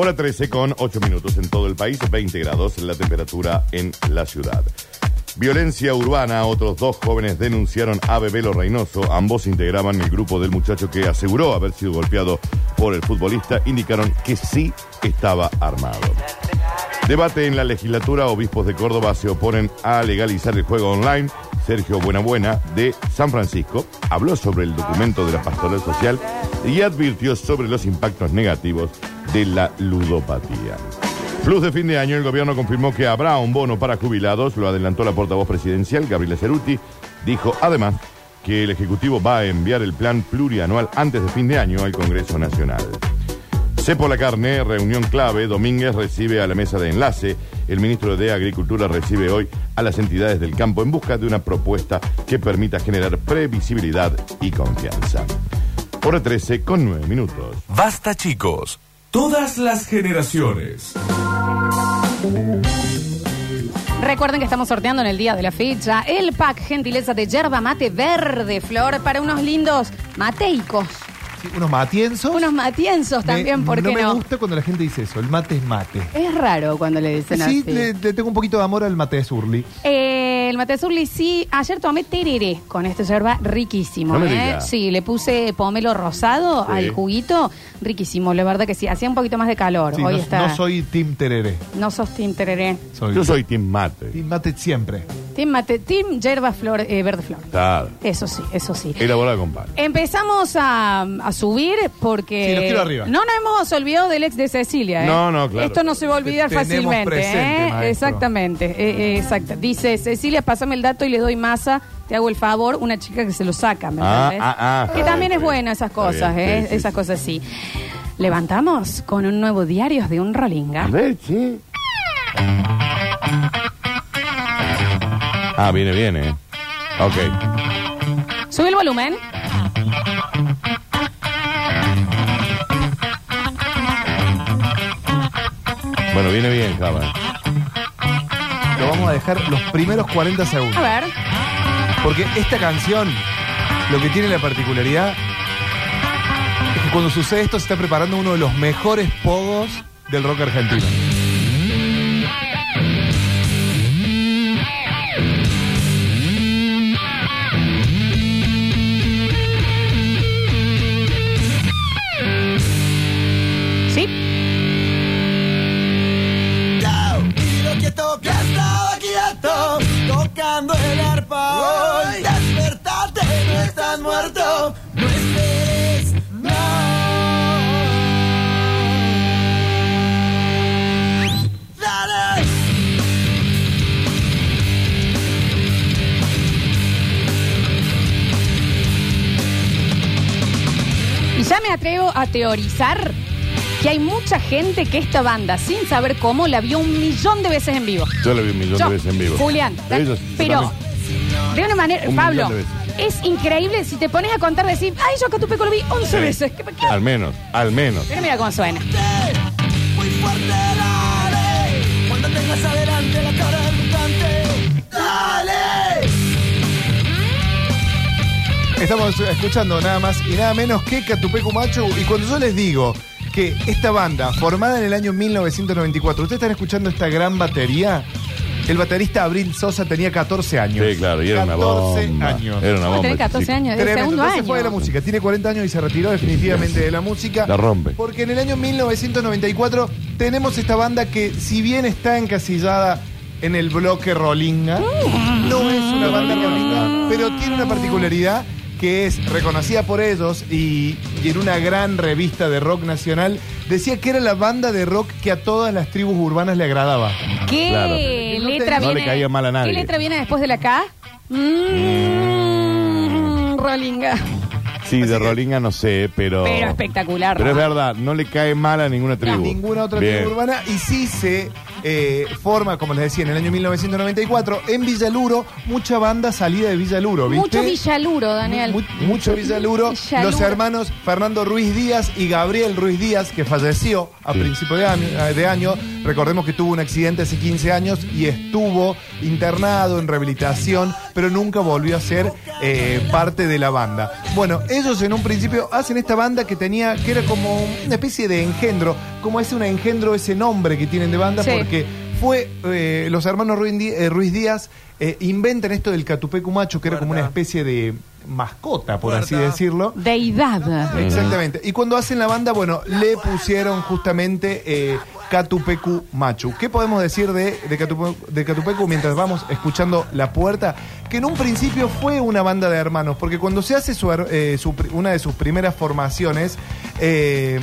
Hora 13 con 8 minutos en todo el país, 20 grados la temperatura en la ciudad. Violencia urbana, otros dos jóvenes denunciaron a Bebelo Reynoso. Ambos integraban el grupo del muchacho que aseguró haber sido golpeado por el futbolista. Indicaron que sí estaba armado. Debate en la legislatura, obispos de Córdoba se oponen a legalizar el juego online. Sergio Buenabuena, de San Francisco, habló sobre el documento de la pastoral social y advirtió sobre los impactos negativos de la ludopatía. Plus de fin de año, el gobierno confirmó que habrá un bono para jubilados, lo adelantó la portavoz presidencial, Gabriela Ceruti. Dijo además que el Ejecutivo va a enviar el plan plurianual antes de fin de año al Congreso Nacional. Cepo la carne, reunión clave. Domínguez recibe a la mesa de enlace. El ministro de Agricultura recibe hoy a las entidades del campo en busca de una propuesta que permita generar previsibilidad y confianza. Hora 13 con 9 minutos. Basta chicos. Todas las generaciones. Recuerden que estamos sorteando en el día de la fecha el pack gentileza de yerba mate verde flor para unos lindos mateicos. Sí, unos matienzos. Unos matienzos Me- también, ¿por no me no? gusta cuando la gente dice eso, el mate es mate. Es raro cuando le dicen Sí, así. le, le tengo un poquito de amor al mate de Surly. Eh, el mate azul, sí, ayer tomé tereré con esta yerba riquísimo. No me ¿eh? digas. Sí, le puse pomelo rosado Sí. al juguito, riquísimo, la verdad que sí. Hacía un poquito más de calor. Sí, Hoy no, está. no soy Team Tereré. No sos team tereré. Soy, Yo soy Team Mate. Team Mate siempre. Team mate, team yerba flor, eh, verde flor. Claro. Eso sí, eso sí. Elaborada con pan. Empezamos a, a subir porque. Sí, los quiero arriba. No nos hemos olvidado del ex de Cecilia. ¿eh? No, no, claro. Esto no se va a olvidar Te tenemos fácilmente. presente, ¿eh? maestro. Exactamente. eh, eh, exacto. Dice Cecilia, pásame el dato y le doy masa. Te hago el favor. Una chica que se lo saca, ¿me Ah, entendés? ah, ah, que está también bien, es bien. esas cosas, bien, ¿eh? sí, esas sí. cosas sí. Levantamos con un nuevo diario de un Rolinga. A ver, sí. Ah, viene, viene. Ok. Sube el volumen. Bueno, viene bien, Java. Lo vamos a dejar los primeros 40 segundos. A ver. Porque esta canción, lo que tiene la particularidad es que cuando sucede esto se está preparando uno de los mejores pogos del rock argentino. Atrevo a teorizar que hay mucha gente que esta banda, sin saber cómo, la vio un millón de veces en vivo. Yo lo vi un millón Yo, de veces en vivo. Julián, Ellos, pero de una manera, Un Pablo, es increíble si te pones a contar, decir, ay, yo acá tu peco lo vi 11 Sí. veces. ¿Qué, qué? Al menos, al menos. Pero mira cómo suena. Estamos escuchando nada más y nada menos que Catupecu Macho. Y cuando yo les digo que esta banda, formada en el año 1994, ustedes están escuchando esta gran batería. El baterista Abril Sosa tenía 14 años. Sí, claro, y era una 14 bomba. años. Era una ¿Cómo bomba. este 14 chico. años? Tremendo. segundo Entonces año. fue de la música. Tiene 40 años y se retiró definitivamente de la música. La rompe. Porque en el año 1994 tenemos esta banda que, si bien está encasillada en el bloque Rolinga, no es una banda Rolinga, pero tiene una particularidad que es reconocida por ellos y, y en una gran revista de rock nacional decía que era la banda de rock que a todas las tribus urbanas le agradaba. ¿Qué Claro. letra No viene? le caía mal a nadie. ¿Qué letra viene después de la K? Mmm, Rolinga. Sí, de Rolinga no sé, pero. Pero espectacular. Pero es ¿no? verdad, no le cae mal a ninguna tribu. Ninguna otra Bien. tribu urbana y sí se eh, forma, como les decía, en el año 1994, en Villaluro, mucha banda salida de Villaluro, ¿viste? Mucho Villaluro, Daniel. Mu- mucho Villaluro. Villaluro. Los hermanos Fernando Ruiz Díaz y Gabriel Ruiz Díaz, que falleció a Sí. principio de año, de año. Recordemos que tuvo un accidente hace 15 años y estuvo internado en rehabilitación, pero nunca volvió a ser eh, parte de la banda. Bueno, ellos en un principio hacen esta banda que tenía, que era como una especie de engendro, como es un engendro ese nombre que tienen de banda, Sí. porque fue eh, los hermanos Ruiz eh, Ruiz Díaz eh, inventan esto del catupecu macho, que era como una especie de mascota, por así decirlo. Deidad. Exactamente. Y cuando hacen la banda, bueno, le pusieron justamente eh, Catupecu Machu. ¿Qué podemos decir de, de, Catupe- de Catupecu mientras vamos escuchando La Puerta? Que en un principio fue una banda de hermanos, porque cuando se hace su eh, su una de sus primeras formaciones, eh,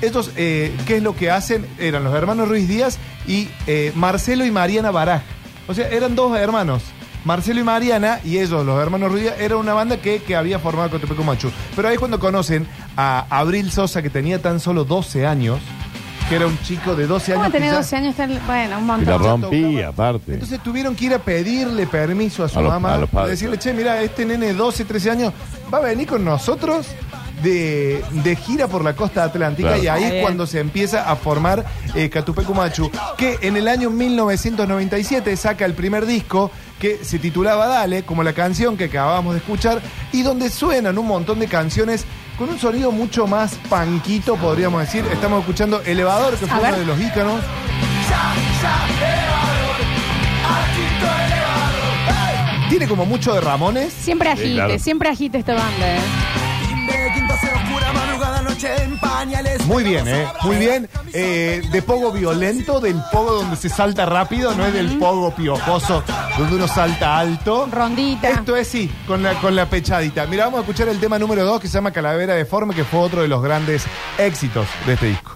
estos, eh, ¿qué es lo que hacen? Eran los hermanos Ruiz Díaz y eh, Marcelo y Mariana Baraj. O sea, eran dos hermanos. Marcelo y Mariana, y ellos, los hermanos Ruiz, era una banda que, que había formado Cotepeco Machu. Pero ahí es cuando conocen a Abril Sosa, que tenía tan solo 12 años, que era un chico de 12 ¿Cómo años. ya- 12 años? Bueno, un Y la montón. rompí, aparte. Entonces tuvieron que ir a pedirle permiso a su A los- mamá, a los padres. decirle, che, mira, este nene de 12, 13 años va a venir con nosotros de, de gira por la costa atlántica Claro. y ahí Está es bien. cuando se empieza a formar eh, Catupecu Machu, que en el año 1997 saca el primer disco que se titulaba Dale, como la canción que acabamos de escuchar, y donde suenan un montón de canciones con un sonido mucho más panquito, podríamos decir. Estamos escuchando Elevador, que fue uno de los íconos. Tiene como mucho de Ramones. Siempre agite, claro. siempre agite esta banda, ¿eh? Muy bien, ¿eh? Muy bien. Eh, de pogo violento, del pogo donde se salta rápido, no es del pogo piojoso, donde uno salta alto. Rondita. Esto es sí, con la, con la pechadita. Mira, vamos a escuchar el tema número 2 que se llama Calavera Deforme, que fue otro de los grandes éxitos de este disco.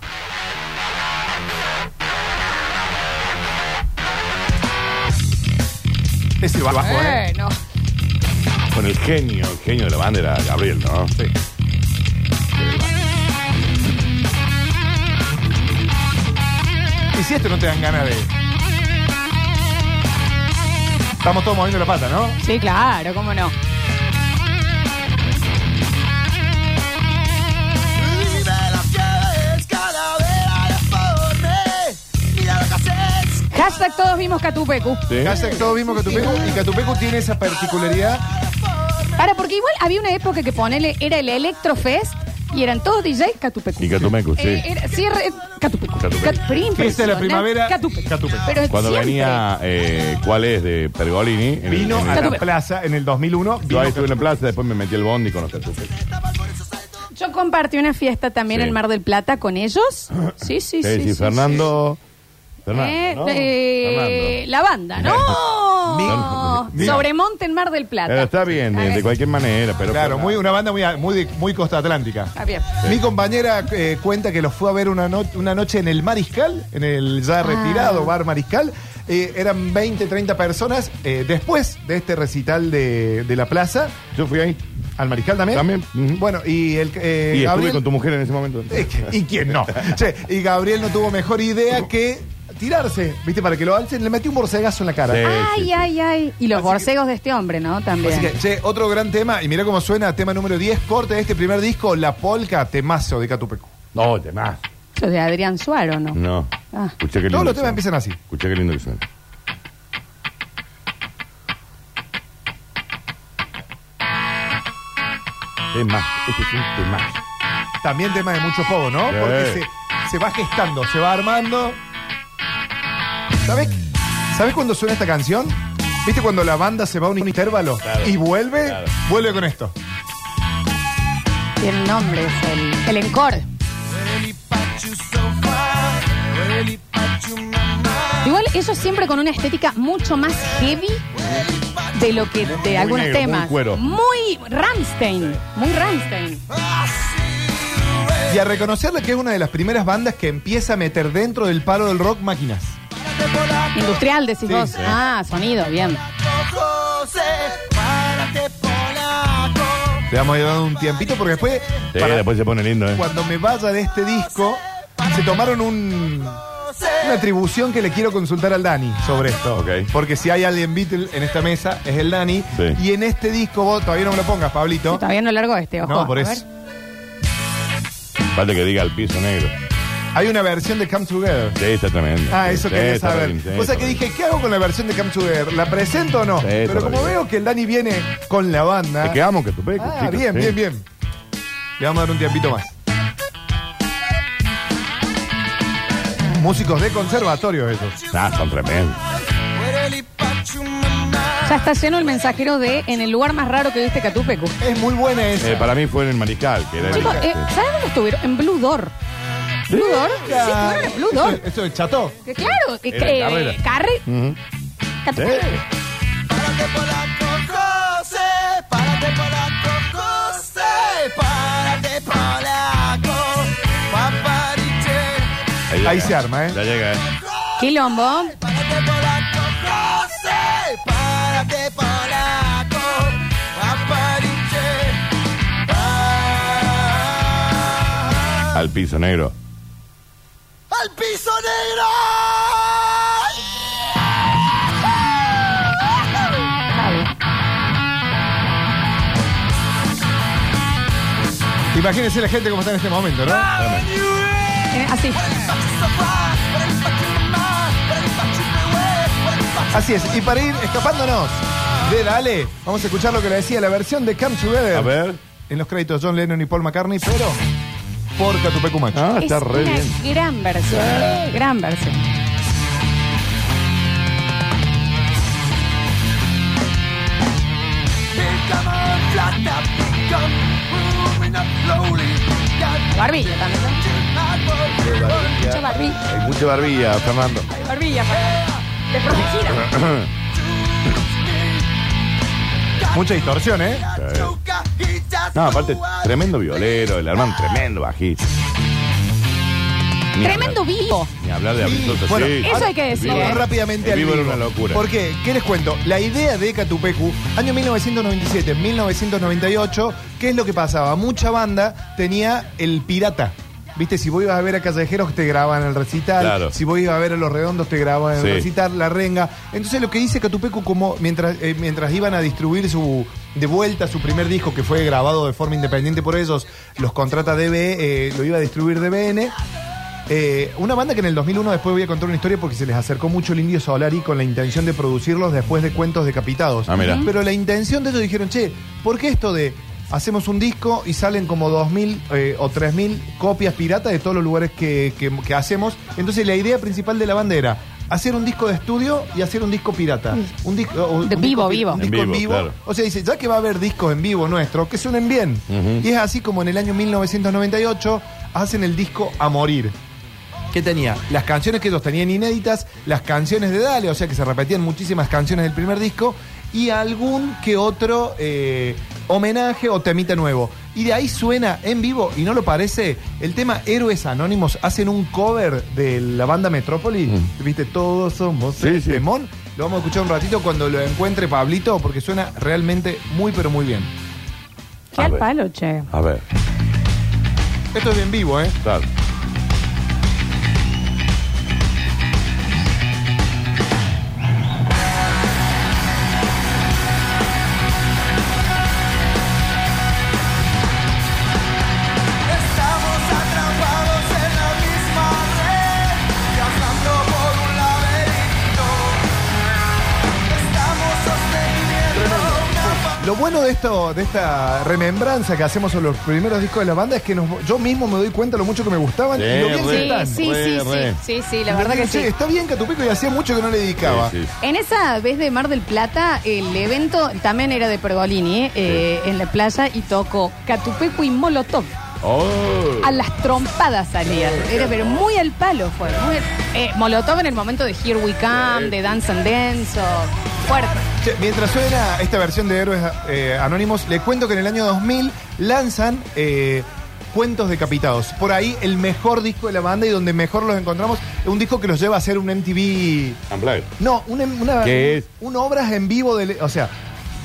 Ese bajo, ¿eh? Bueno. Con el genio, el genio de la banda era Gabriel, ¿no? Sí. Si esto no te dan ganas de. Estamos todos moviendo la pata, ¿no? Sí, claro, cómo no. Hashtag todos vimos Catupecu. Sí. Hashtag todos vimos Catupecu y Catupecu tiene esa particularidad. Para, porque igual había una época que ponele, era el Electrofest y eran todos DJ Catupecu. Y Catumecu, sí. Eh, era, cierre, eh, Catupecu. Catupecu. Cat- pero Fiesta de la impresionante. primavera, Catupecu. Catupecu. Pero Cuando siempre. venía, eh, ¿cuál es? De Pergolini. en el- Vino en el- a la plaza en el 2001. Yo vino ahí estuve en la plaza, después me metí al bondi con los Catupecu. Yo compartí una fiesta también Sí. en Mar del Plata con ellos. Sí, sí, sí. Sí, sí, sí, Fernando. Fernando, Eh, ¿no? eh, la banda, no. Mi- Sobremonte en Mar del Plata. Pero está bien, de, de cualquier manera. Pero Claro, muy, una banda muy, muy, muy costa atlántica. Está bien. Mi compañera eh, cuenta que los fue a ver una, no- una noche en el Mariscal, en el ya retirado bar Mariscal. Eh, eran 20, 30 personas. eh, después de este recital de, de la plaza, Yo fui ahí. al Mariscal también. También, ujú. Bueno, y el eh, y estuve Gabriel- con tu mujer en ese momento. Eh, ¿Y quién no? Che, y Gabriel no tuvo mejor idea que tirarse, ¿viste? Para que lo alcen, le metió un borsegazo en la cara. Sí. Ay, ay, ay. Y los Así que- borcegos de este hombre, ¿no? También. Así que, che, otro gran tema, y mira cómo suena, tema número 10, corte de este primer disco, La Polca, temazo de Catupecu. No, te más. Los de Adrián Suaro, ¿no? No. Ah. Escuché qué lindo. Todos los temas empiezan así. Escuché qué lindo que suena. Tema, este es un tema. También tema de mucho pogo, ¿no? Sí. Porque se, se va gestando, se va armando. ¿Sabes? ¿Sabes cuándo suena esta canción? ¿Viste cuando la banda se va a un intervalo Claro. y vuelve? Claro. Vuelve con esto. Tiene nombre, es el, el encore. Igual ellos siempre con una estética mucho más heavy de lo que de algunos negro, muy temas. cuero. Muy Rammstein. Muy Rammstein. Y a reconocerle que es una de las primeras bandas que empieza a meter dentro del palo del rock máquinas. Industrial, decís Sí, vos. sí. Ah, sonido, bien. Le vamos a dando un tiempito porque después, Sí, para- después se pone lindo, ¿eh? cuando me vaya de este disco, se tomaron un, Una atribución que le quiero consultar al Dani sobre esto. Ok. Porque si hay alguien Beatle en esta mesa, es el Dani. Sí. Y en este disco, vos todavía no me lo pongas, Pablito. Todavía no largo este, ojo. No, por A eso. ver. Falta que diga el piso negro. Hay una versión de Come Together. Sí, está tremendo. Ah, eso Sí, quería está saber. bien, sí, o sea está que dije, ¿qué hago con la versión de Come Together? ¿La presento o no? Sí, Pero como bien. veo que el Dani viene con la banda. Es que amo que tu peco, Ah, chicos, bien, sí. bien, bien. Le vamos a dar un tiempito más. Músicos de conservatorio esos. Ah, son tremendos. Ya está lleno el mensajero de en el lugar más raro que viste Catupecu. Es muy buena esa. Eh, para mí fue en el Mariscal, que era el Chicos, eh, sí. ¿saben dónde estuvieron? En Blue Door. ¿Blue Door? Sí. Esto, esto es chato. Que claro, que, Era que, carrera. eh, Carre. Ujú. Párate polaco, párate polaco, José, párate polaco, papariche, Ahí se arma, ¿eh? Ya llega, ¿eh? Quilombo. párate polaco, José, párate polaco, papariche, Al piso negro. Al piso negro. Imagínense la gente como está en este momento, ¿no? Eh, así. Así es. Y para ir escapándonos de Dale, vamos a escuchar lo que le decía la versión de Come Together. A ver. En los créditos John Lennon y Paul McCartney, pero por Catupecu Macho. Ah, Es está re una bien. gran versión. Gran versión. Barbilla también. ¿no? Mucha barbilla. Hay mucha barbilla, Fernando. Barbilla, Fernando. Desprotegida. Mucha distorsión, ¿eh? No, aparte, tremendo violero, el hermano tremendo bajista. Ni Tremendo hablar- vivo. Ni hablar de absoluto, bueno, sí. Eso hay que decir, vivo- ¿eh? Vamos rápidamente el al vivo era vivo. una locura. ¿Por qué? ¿Qué les cuento? La idea de Catupecu, año 1997, 1998, ¿qué es lo que pasaba? Mucha banda tenía el pirata. Viste, si vos ibas a ver a Callejeros te grababan el recital, Claro. si vos ibas a ver a Los Redondos te grababan el Sí. recital, la renga. Entonces lo que dice Catupecu, como mientras, eh, mientras iban a distribuir su de vuelta su primer disco que fue grabado de forma independiente por ellos, los contrata DB, eh, lo iba a distribuir DBN. Eh, una banda que en el 2001 después voy a contar una historia porque se les acercó mucho el Indio Solari con la intención de producirlos después de Cuentos Decapitados. Ah, mira. Pero la intención de ellos dijeron, che, ¿por qué esto de hacemos un disco y salen como 2.000 eh, o 3.000 copias piratas de todos los lugares que, que- que hacemos? Entonces la idea principal de la banda era hacer un disco de estudio y hacer un disco pirata. Un disco, De un vivo, disco vivo. Un disco en vivo, vivo. claro. O sea, dice, ya que va a haber discos en vivo nuestros, que suenen bien. Y es así como en el año 1998 hacen el disco A Morir. que tenía? Las canciones que ellos tenían inéditas, las canciones de Dale, o sea que se repetían muchísimas canciones del primer disco, y algún que otro eh, homenaje o temita nuevo. Y de ahí suena en vivo, y no lo parece, el tema Héroes Anónimos hacen un cover de la banda Metrópoli. ¿Viste? Todos somos Sí, el sí. temón. Lo vamos a escuchar un ratito cuando lo encuentre Pablito, porque suena realmente muy, pero muy bien. Qué A al ver. palo, che. A ver, Esto es en vivo, ¿eh? claro. Lo bueno de esto, de esta remembranza que hacemos sobre los primeros discos de la banda es que nos- yo mismo me doy cuenta lo mucho que me gustaban Sí, y lo bien que re. Sí, están. sí, Re, sí, re. sí, sí, sí, la verdad que sí. Está bien Catupeco y hacía mucho que no le dedicaba. Sí, sí. En esa vez de Mar del Plata, el evento también era de Pergolini, ¿eh? Eh, en la playa, y tocó Catupeco y Molotov. Oh. A las trompadas salían. Era pero muy al palo fue. muy eh, Molotov en el momento de Here We Come, de Dance and Dance, o- fuerte. Mientras suena esta versión de Héroes eh, Anónimos, le cuento que en el año 2000 lanzan eh, Cuentos Decapitados. Por ahí el mejor disco de la banda y donde mejor los encontramos. Un disco que los lleva a hacer un MTV. Unplugged. No, una, una, ¿Qué es? un obras en vivo de. O sea,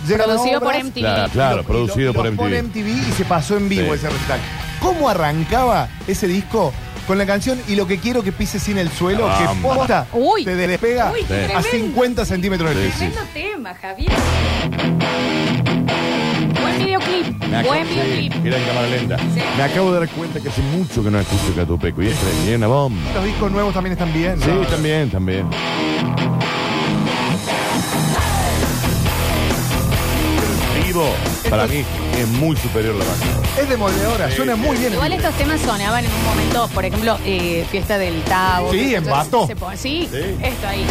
Producido por MTV. Claro, claro, lo- producido lo- por lo pone MTV. MTV y se pasó en vivo Sí. ese recital. ¿Cómo arrancaba ese disco? Con la canción y lo que quiero que pise sin el suelo, Ah, que posta Uy. te despega Uy, a tremendo. 50 centímetros del piso. Tremendo tema, Javier. Buen videoclip. Me acabo- Buen sí, videoclip. Mira en cámara lenta. Sí. Me acabo de dar cuenta que hace mucho que no escucho Catupeco y es una bomba. Los discos nuevos también están bien. Sí, ¿no? también, también. Vivo, para mí, es muy superior la banda. Es demoledora, suena muy bien. Igual estos temas sonaban en un momento, por ejemplo, eh, Fiesta del Tavo. Sí, en Entonces, Bato. se pone- Sí, Sí. esto ahí.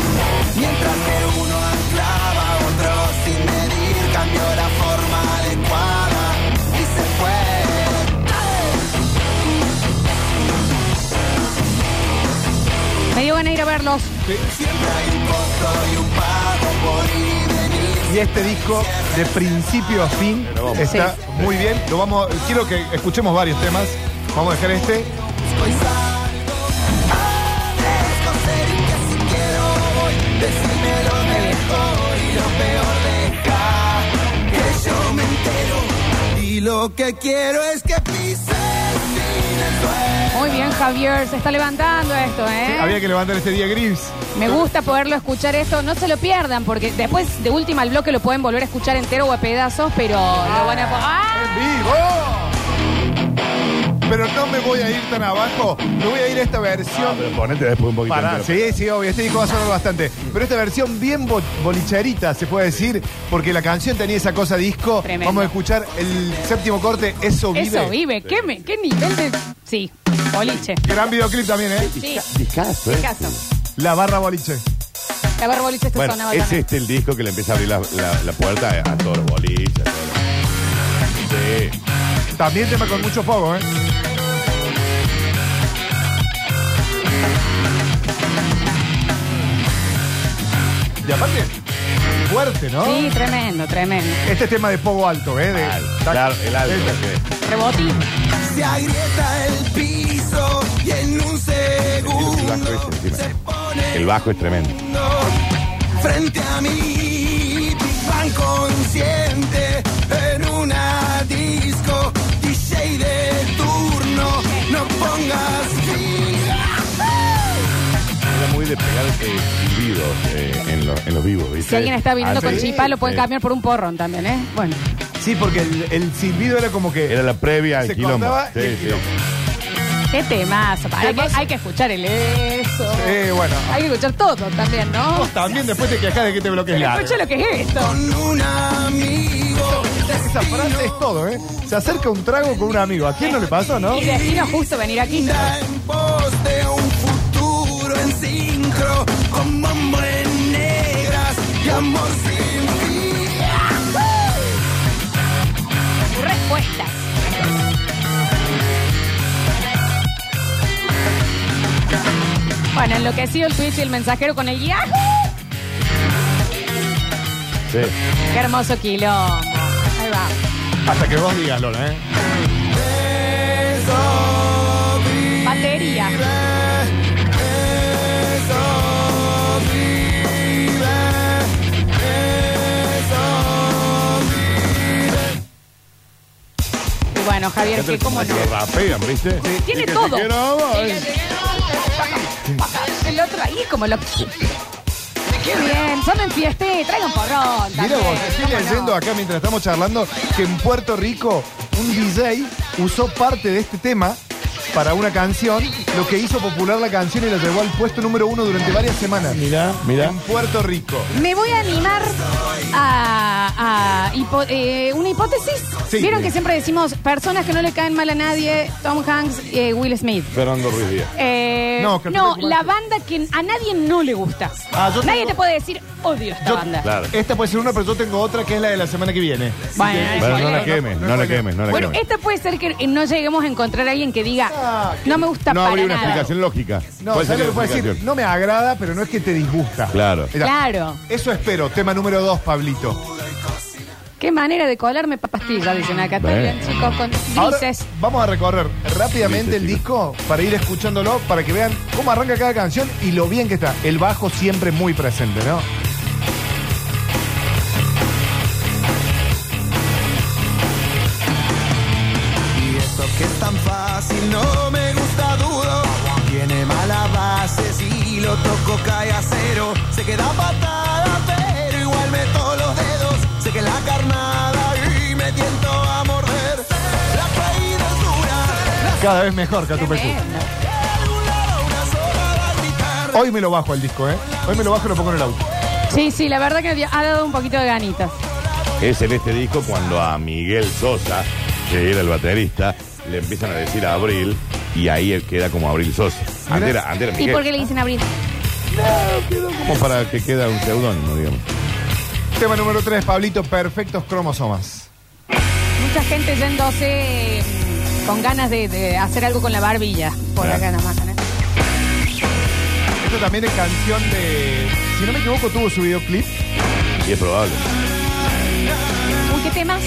Mientras que uno anclaba, otro sin medir cambió la forma adecuada y se fue. Me dio ganas de ir a verlos. Siempre hay un costo y un pago por ir y este disco, de principio a fin, está Sí. muy bien. Lo vamos, quiero que escuchemos varios temas. Vamos a dejar este. Y lo que quiero es que pise sin el. Muy bien, Javier. Se está levantando esto, ¿eh? Había que levantar este día gris. Me gusta poderlo escuchar esto. No se lo pierdan, porque después de última al bloque lo pueden volver a escuchar entero o a pedazos, pero lo van a ¡Ah! ¡En vivo! Pero no me voy a ir tan abajo. Me voy a ir a esta Ah, versión. pero ponete después un poquito. Pará, entero. sí, sí, obvio, este disco va a sonar bastante. Pero esta versión bien bo- bolicherita, se puede decir, porque la canción tenía esa cosa disco. Tremendo. Vamos a escuchar el séptimo corte, Eso Vive. Eso vive. ¿Qué, me- ¿Qué nivel de.? Sí, boliche. Gran videoclip también, ¿eh? Sí, Discazo, ¿eh? caso. La barra boliche. La barra boliche esto Bueno, sonaba es también. este el disco que le empieza a abrir la, la- la puerta a, a todos los boliches. a todos los- Sí. También tema con mucho fuego, ¿eh? Y aparte, fuerte, ¿no? Sí, tremendo, tremendo. Este es tema de pogo alto, ¿eh? De, Claro, el alto. este. sí. Rebotín. Se agrieta el piso y en un El bajo segundo es encima. se pone El bajo es tremendo. frente a mí. Bang consciente en una disco. DJ de turno, no pongas fin. Era muy de pegar eh, silbidos eh, en, los- en los vivos, ¿viste? Si alguien está viniendo Ah, con sí. chipá, lo pueden Sí. cambiar por un porrón también, ¿eh? Bueno. Sí, porque el, el silbido era como que. Era la previa al Se quilombo. cortaba Sí, y el sí. quilombo. Qué temazo. Hay que, hay que escuchar el eso. Eh, bueno. Hay que escuchar todo también, ¿no? Vos también después te quejas de que te bloquees largo. escucha lo que es esto. Con un amigo. Esa frase es todo, ¿eh? Se acerca un trago con un amigo. ¿A quién no le pasó, no? Y destino justo venir aquí. En pos de un futuro en sincro, con negras y amor sin fin. Respuestas. Bueno, enloquecido el Twitch y el mensajero con el Yahoo. Sí. Qué hermoso quilombo. Va. Hasta que vos digas, Lola, ¿eh? Batería. Y bueno, Javier, que cómo no. que rapean, ¿viste? Tiene Y que todo. El otro ahí como lo... Qué bien, son en fiesta, traigan porrón. Mira también, vos, estoy ¿cómo no? leyendo acá mientras estamos charlando que en Puerto Rico un DJ usó parte de este tema para una canción, lo que hizo popular la canción y la llevó al puesto número uno durante varias semanas. Mira, mira. En Puerto Rico. Me voy a animar a, a hipo- eh, una hipótesis. Sí. Vieron que siempre decimos personas que no le caen mal a nadie, Tom Hanks, eh, Will Smith. Fernando Ruiz Díaz. Eh, No, no, que no te- la banda que a nadie no le gusta. Ah, yo nadie tengo- te puede decir odio esta Yo- banda. Claro. Esta puede ser una, pero yo tengo otra que es la de la semana que viene. Bueno, Bueno, no la no, quemes, no, no la quemes, no la Bueno, quemes. esta puede ser que no lleguemos a encontrar a alguien que diga, Ah, no me gusta No para habría una nada. explicación lógica. No, ¿Cuál ¿sabes lo sería que la decir? explicación? No me agrada, pero no es que te disgusta. Claro. Mira, Claro. Eso espero. Tema número dos, Pablito. Qué manera de colarme pastillas, dicen acá. Está bien, chicos, con Ahora grises. vamos a recorrer rápidamente Grises, el disco para ir escuchándolo, para que vean cómo arranca cada canción y lo bien que está. El bajo siempre muy presente, ¿no? Y esto que es tan fácil no me gusta duro. sé si lo toco cae a cero. Sé que da patada, pero igual meto los dedos. Sé que la carnada y me tiento a morder. La caída es dura. Cada vez mejor, Catupecu. Hoy me lo bajo el disco, ¿eh? Hoy me lo bajo y lo pongo en el auto. Sí, sí, la verdad que ha dado un poquito de ganitas. Es en este disco cuando a Miguel Sosa, que era el baterista, le empiezan a decir a Abril y ahí él queda como Abril Sosa. Antes era, antes era ¿Y Miguel. por qué le dicen abrir? Como para que queda un seudónimo, digamos. Tema número 3, Pablito, perfectos cromosomas. Mucha gente yéndose mm, con ganas de, de hacer algo con la barbilla. Por Claro. acá nada más. ¿eh? Esto también es canción de. Si no me equivoco, tuvo su videoclip. Y es probable. Uy, ¿qué temas?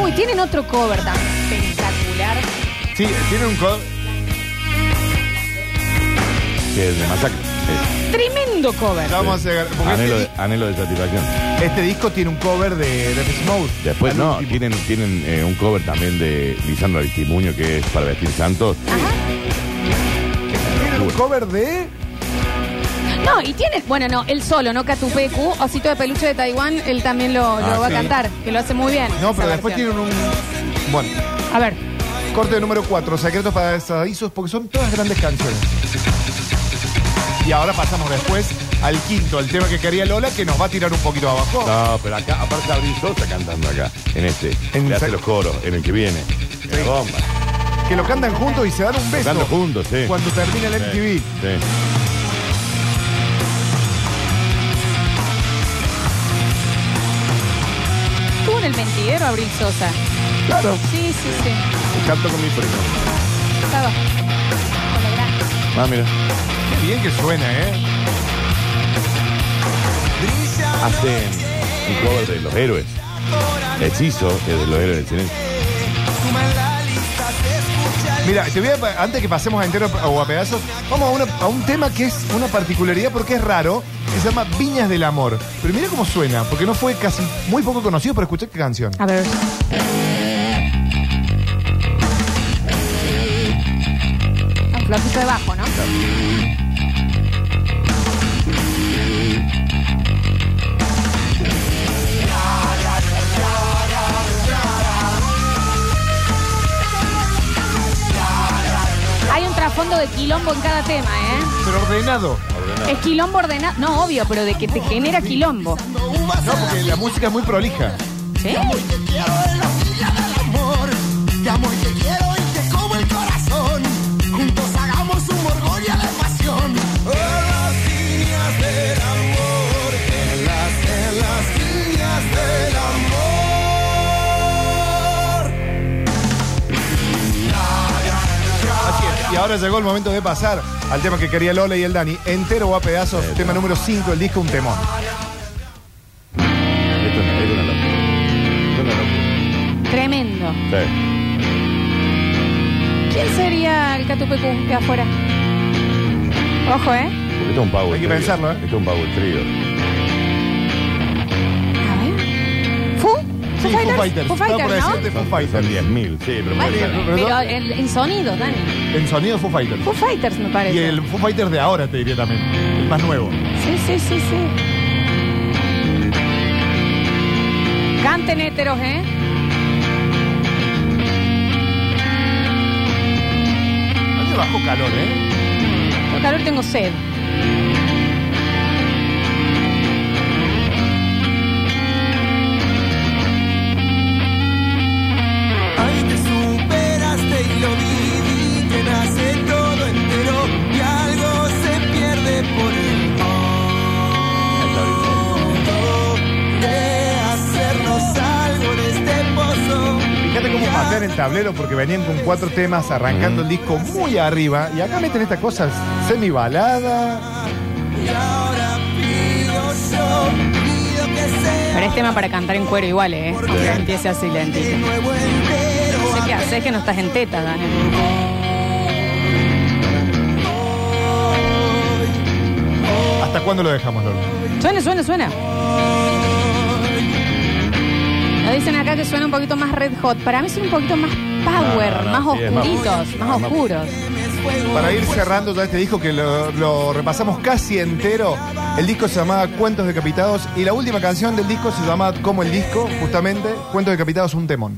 Uy, tienen otro cover tan espectacular. Sí, tiene un co- Que es de masacre. Tremendo cover. Ya vamos a hacer. porque anhelo, este, de, anhelo de satisfacción. este disco tiene un cover de Depeche Mode. Después Al no, último. tienen, tienen eh, un cover también de Lisandro Aristimuño que es para vestir santos. Tienen un cover de. No, y tiene, bueno, no, él solo, no Catupecu, Osito de Peluche de Taiwán, él también lo, lo Ah, va sí. a cantar, que lo hace muy bien. No, esa pero después versión. tienen un. Bueno, A ver, corte número 4, Secretos para Desadizos, porque son todas grandes canciones. Y ahora pasamos después al quinto, el tema que quería Lola, que nos va a tirar un poquito abajo. No, pero acá, aparte Abril Sosa cantando acá, en este. En le hace sa- los coros, en el que viene. La bomba. Que lo cantan juntos y se dan un beso. Cantando juntos, sí. Cuando termina el Sí, MTV. sí. Mentidero Abril Sosa. Claro. Sí, sí, sí. Canto con mi primo. Estaba. Con la gran- Ah, mira. Qué bien que suena, ¿eh? Hacen un cover de los héroes. Hechizo, que es de los héroes del Mira, te voy a, antes que pasemos a entero o a pedazos, vamos a, una- a un tema que es una particularidad porque es raro, que se llama Viñas del Amor. Pero mira cómo suena, porque no fue casi muy poco conocido, pero escuché qué canción. A ver. Un flojito de bajo, ¿no? Hay un trasfondo de quilombo en cada tema, ¿eh? Pero ordenado. Es quilombo ordenado. No, obvio, pero de que te genera quilombo. No, porque la música es muy prolija. ¿Sí? Te amor. Te amo y te ahora llegó el momento de pasar al tema que quería Lola y el Dani. Entero o a pedazos, tema número 5 del disco, un temón. Esto es es una locura. Es una locura. Tremendo. Sí. ¿Quién sería el Catupecu que afuera? Ojo, ¿eh? Porque esto es un power Hay que trio. pensarlo, ¿eh? Esto es un power trio. Sí, Foo Fighters. Foo Estaba por Fighters, ¿no? decirte Foo Son Fighters. 10.000, sí, pero Bueno, pero- pero en, en sonidos, Dani. En sonido Foo Fighters. Foo Fighters, me parece. Y el Foo Fighters de ahora, te diría también. El más nuevo. Sí, sí, sí, sí. Canten héteros, ¿eh? A mí me bajó calor, ¿eh? Tengo calor, tengo sed. El tablero porque venían con cuatro temas arrancando el disco muy arriba. Y acá meten esta cosa semi balada. Y ahora pido yo, pido que sea Pero es tema para cantar en cuero igual, ¿eh? Aunque empiece así lentito. No sé qué haces, que no estás en teta, Dani. ¿Hasta cuándo lo dejamos, Lola? Suena, suena, suena. Nos dicen acá que suena un poquito más red hot. Para mí son un poquito más power, No, no, más sí, es más- oscuritos, más más- oscuros. Para ir cerrando ya este disco que lo, lo repasamos casi entero. El disco se llamaba Cuentos Decapitados y la última canción del disco se llamaba como el disco, justamente, Cuentos Decapitados, un temón.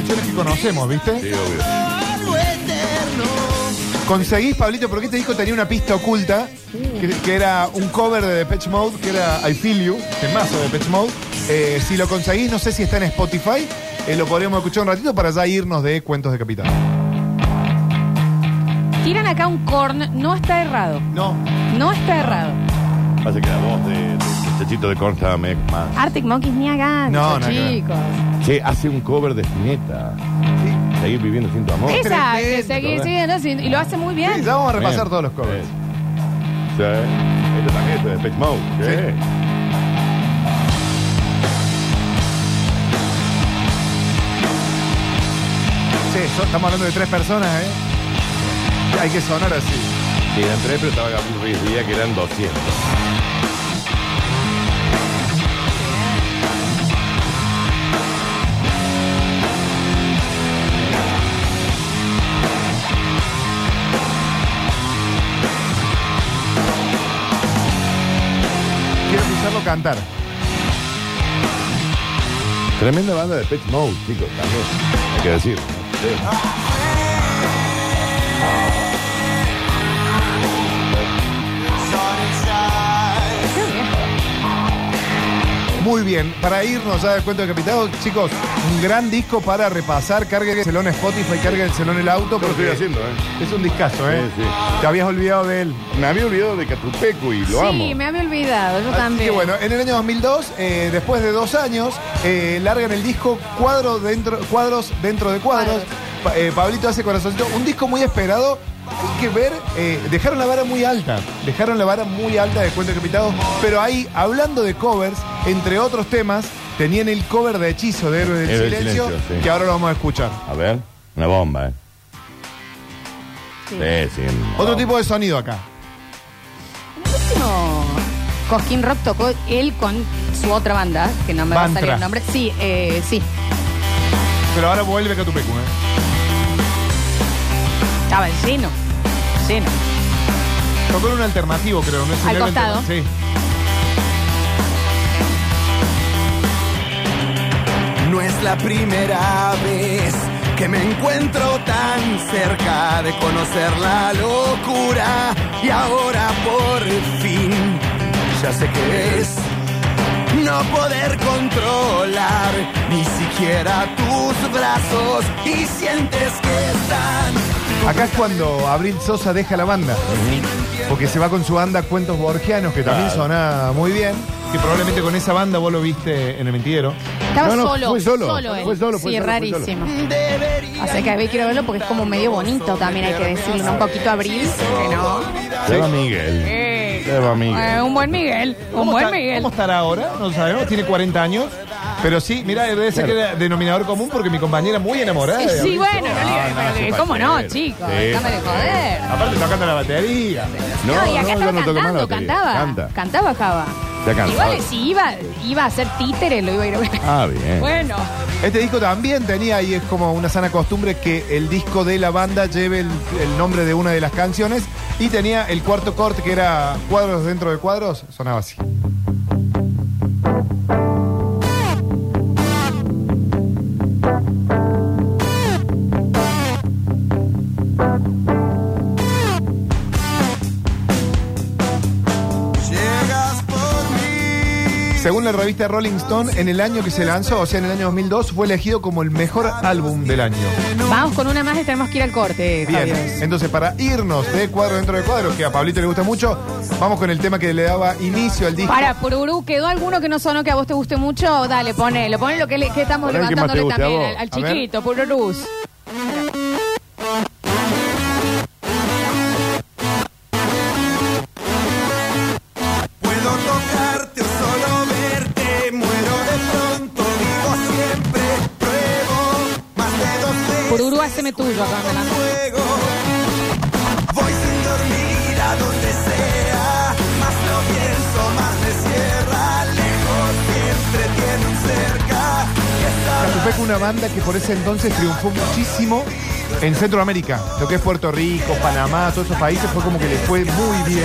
Canciones que conocemos, ¿viste? Sí, obvio. Conseguís, Pablito, porque este disco tenía una pista oculta, que, que era un cover de Depeche Mode, que era I Feel You, temazo de Depeche Mode. Eh, si lo conseguís, no sé si está en Spotify, eh, lo podríamos escuchar un ratito para ya irnos de Cuentos de Capitán. Tiran acá un corn, no está errado. No, No está errado. Pasa que la voz de, de muchachito de Korn estaba me- más. Arctic Monkeys ni hagan, No, ver. chicos. Che, hace un cover de Spinetta. Seguir viviendo sin tu amor. Esa, que ¿verdad? sigue, ¿no? Sí, y lo hace muy bien. Sí, ya vamos a repasar Bien. todos los covers. Sí. Sí. Este también es de Depeche Mode. Sí. Sí. Sí, so- estamos hablando de tres personas, ¿eh? Hay que sonar así. Sí, eran tres, pero estaba Gabriel Ruiz Díaz, que eran 200. Cantar. Tremenda banda de Depeche Mode, chicos, también. Hay que decir. Muy bien, para irnos ya del cuento de capitado, chicos, un gran disco para repasar. Carguen el celón Spotify, carguen el celón el auto. Lo estoy haciendo, ¿eh? Es un discazo, ¿eh? Sí, sí. Te habías olvidado de él. Me había olvidado de Catupecu y lo amo. Sí, me había olvidado, yo Así también. que bueno, en el año 2002, eh, después de dos años, eh, largan el disco Cuadro dentro, Cuadros dentro de Cuadros. Pa- eh, Pablito hace corazoncito. Un disco muy esperado. Hay que ver, eh, dejaron la vara muy alta. Dejaron la vara muy alta de Cuento Capitado. Pero ahí, hablando de covers, entre otros temas, tenían el cover de Hechizo de Héroe del Héroe del Silencio, Silencio, sí. que ahora lo vamos a escuchar. A ver, una bomba, ¿eh? Sí. Sí, una Otro bomba. tipo de sonido acá. El último Cosquín Rock tocó él con su otra banda, que no me va a salir Mantra. el nombre. Sí, eh, sí. Pero ahora vuelve Catupecu, ¿eh? Estaba lleno. Lleno. Tocó en un alternativo, creo. ¿no? Es Al el costado. alternativo. Sí. No es la primera vez que me encuentro tan cerca de conocer la locura y ahora por fin ya sé qué es no poder controlar ni siquiera tus brazos y sientes que están Acá es cuando Abril Sosa deja la banda. Porque se va con su banda Cuentos Borgianos, que también Claro. suena muy bien. Que probablemente con esa banda vos lo viste en el mentidero. Estaba No, no, solo. fue solo. él. Fue solo, fue sí, solo, fue rarísimo. sea que a ver, quiero verlo porque es como medio bonito también, hay que decirlo. ¿no? Un poquito abril, que no. Se va Miguel. Eh, Se va Miguel. eh, un buen Miguel. Un ¿Cómo buen está- Miguel. ¿Cómo estará ahora? No sabemos, tiene 40 años. Pero sí, mira, debe ser que era denominador común porque mi compañera muy enamorada. Eh, de sí, Abril bueno, no le no, que, es ¿cómo no, chicos? Sí. Déjame de joder. Aparte tocando la batería. No, y acá yo estaba no toco más la cantando, batería. cantaba. Canta. Cantaba Java. Ya. Igual si iba, iba a hacer títere, lo iba a ir a ver. Ah, bien. Bueno, Este disco también tenía, y es como una sana costumbre, que el disco de la banda lleve el, el nombre de una de las canciones. Y tenía el cuarto corte, que era cuadros dentro de cuadros, sonaba así. La revista Rolling Stone, en el año que se lanzó, o sea, en el año 2002, fue elegido como el mejor álbum del año. vamos con una más y tenemos que ir al corte, Bien, Javier. entonces para irnos de cuadro dentro de cuadro, que a Pablito le gusta mucho, vamos con el tema que le daba inicio al disco. Para, Pururú, ¿quedó alguno que no sonó que a vos te guste mucho? Dale, ponelo, ponelo que, le- que estamos Poné el que más te levantándole guste a también vos. al, al A ver. chiquito, Pururús. Haceme tuyo acá fuego. Voy sin dormir a donde sea, más lo pienso, más me cierra. Lejos siempre tiene un cerca. Y esta Catupecu, una banda que por ese entonces triunfó muchísimo en Centroamérica, lo que es Puerto Rico, Panamá, todos esos países, fue como que les fue muy bien.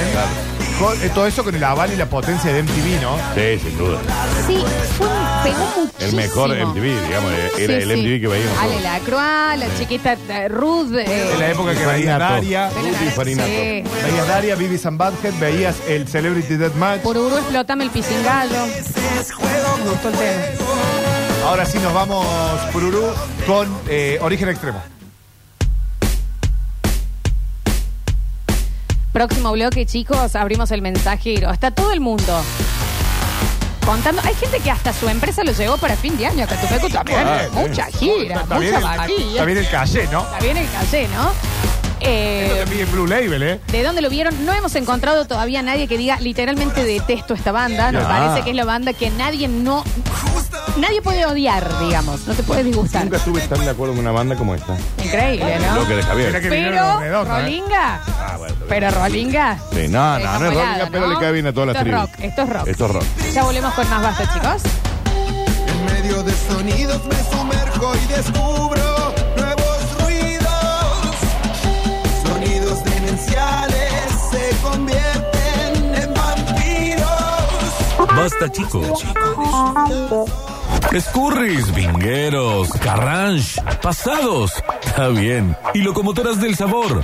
Con- eh, todo eso con el aval y la potencia de MTV, ¿no? Sí, sin duda. Sí, fue un, pegó muchísimo. El mejor MTV, digamos, eh, era Sí, el sí. MTV que veíamos. Ale todos. Lacroix, la chiquita eh, Ruth. eh, En la época que veías Farinato. Daria, Ruth y Farinato. Sí. veías Daria, Vivis and Badhead, veías el Celebrity Deathmatch. Pururú, explótame el pisingallo. es juego Me gustó el tema. Ahora sí nos vamos, Pururú, con eh, Origen Extremo. Próximo bloque, chicos, abrimos el mensajero. Está todo el mundo contando. Hay gente que hasta su empresa lo llevó para fin de año. Catupecu también. Ah, mucha gira, Está bien mucha el- vaquilla. Está bien el calle, ¿no? Está bien el calle, ¿no? Eh, Esto te pide Blue Label, ¿eh? ¿De dónde lo vieron? No hemos encontrado todavía a nadie que diga literalmente detesto esta banda. Nos Ya. parece que es la banda que nadie no. Nadie puede odiar, digamos. No te puede disgustar. Nunca estuve tan de acuerdo con una banda como esta. Increíble, ¿no? Lo que de Javier. Mira que vinieron Pero, los Redondos, ¿eh? Rolinga. Pero Rolinga. Sí, no, no, no es rock, pero le cae bien a todas las Esto es tribus. rock, esto es rock. Esto es rock. Ya volvemos con más basta, chicos. En medio de sonidos me sumerjo y descubro nuevos ruidos. Sonidos demenciales se convierten en vampiros. Basta chicos. Escurris, vingueros, carranche, pasados. Está bien. Y locomotoras del sabor.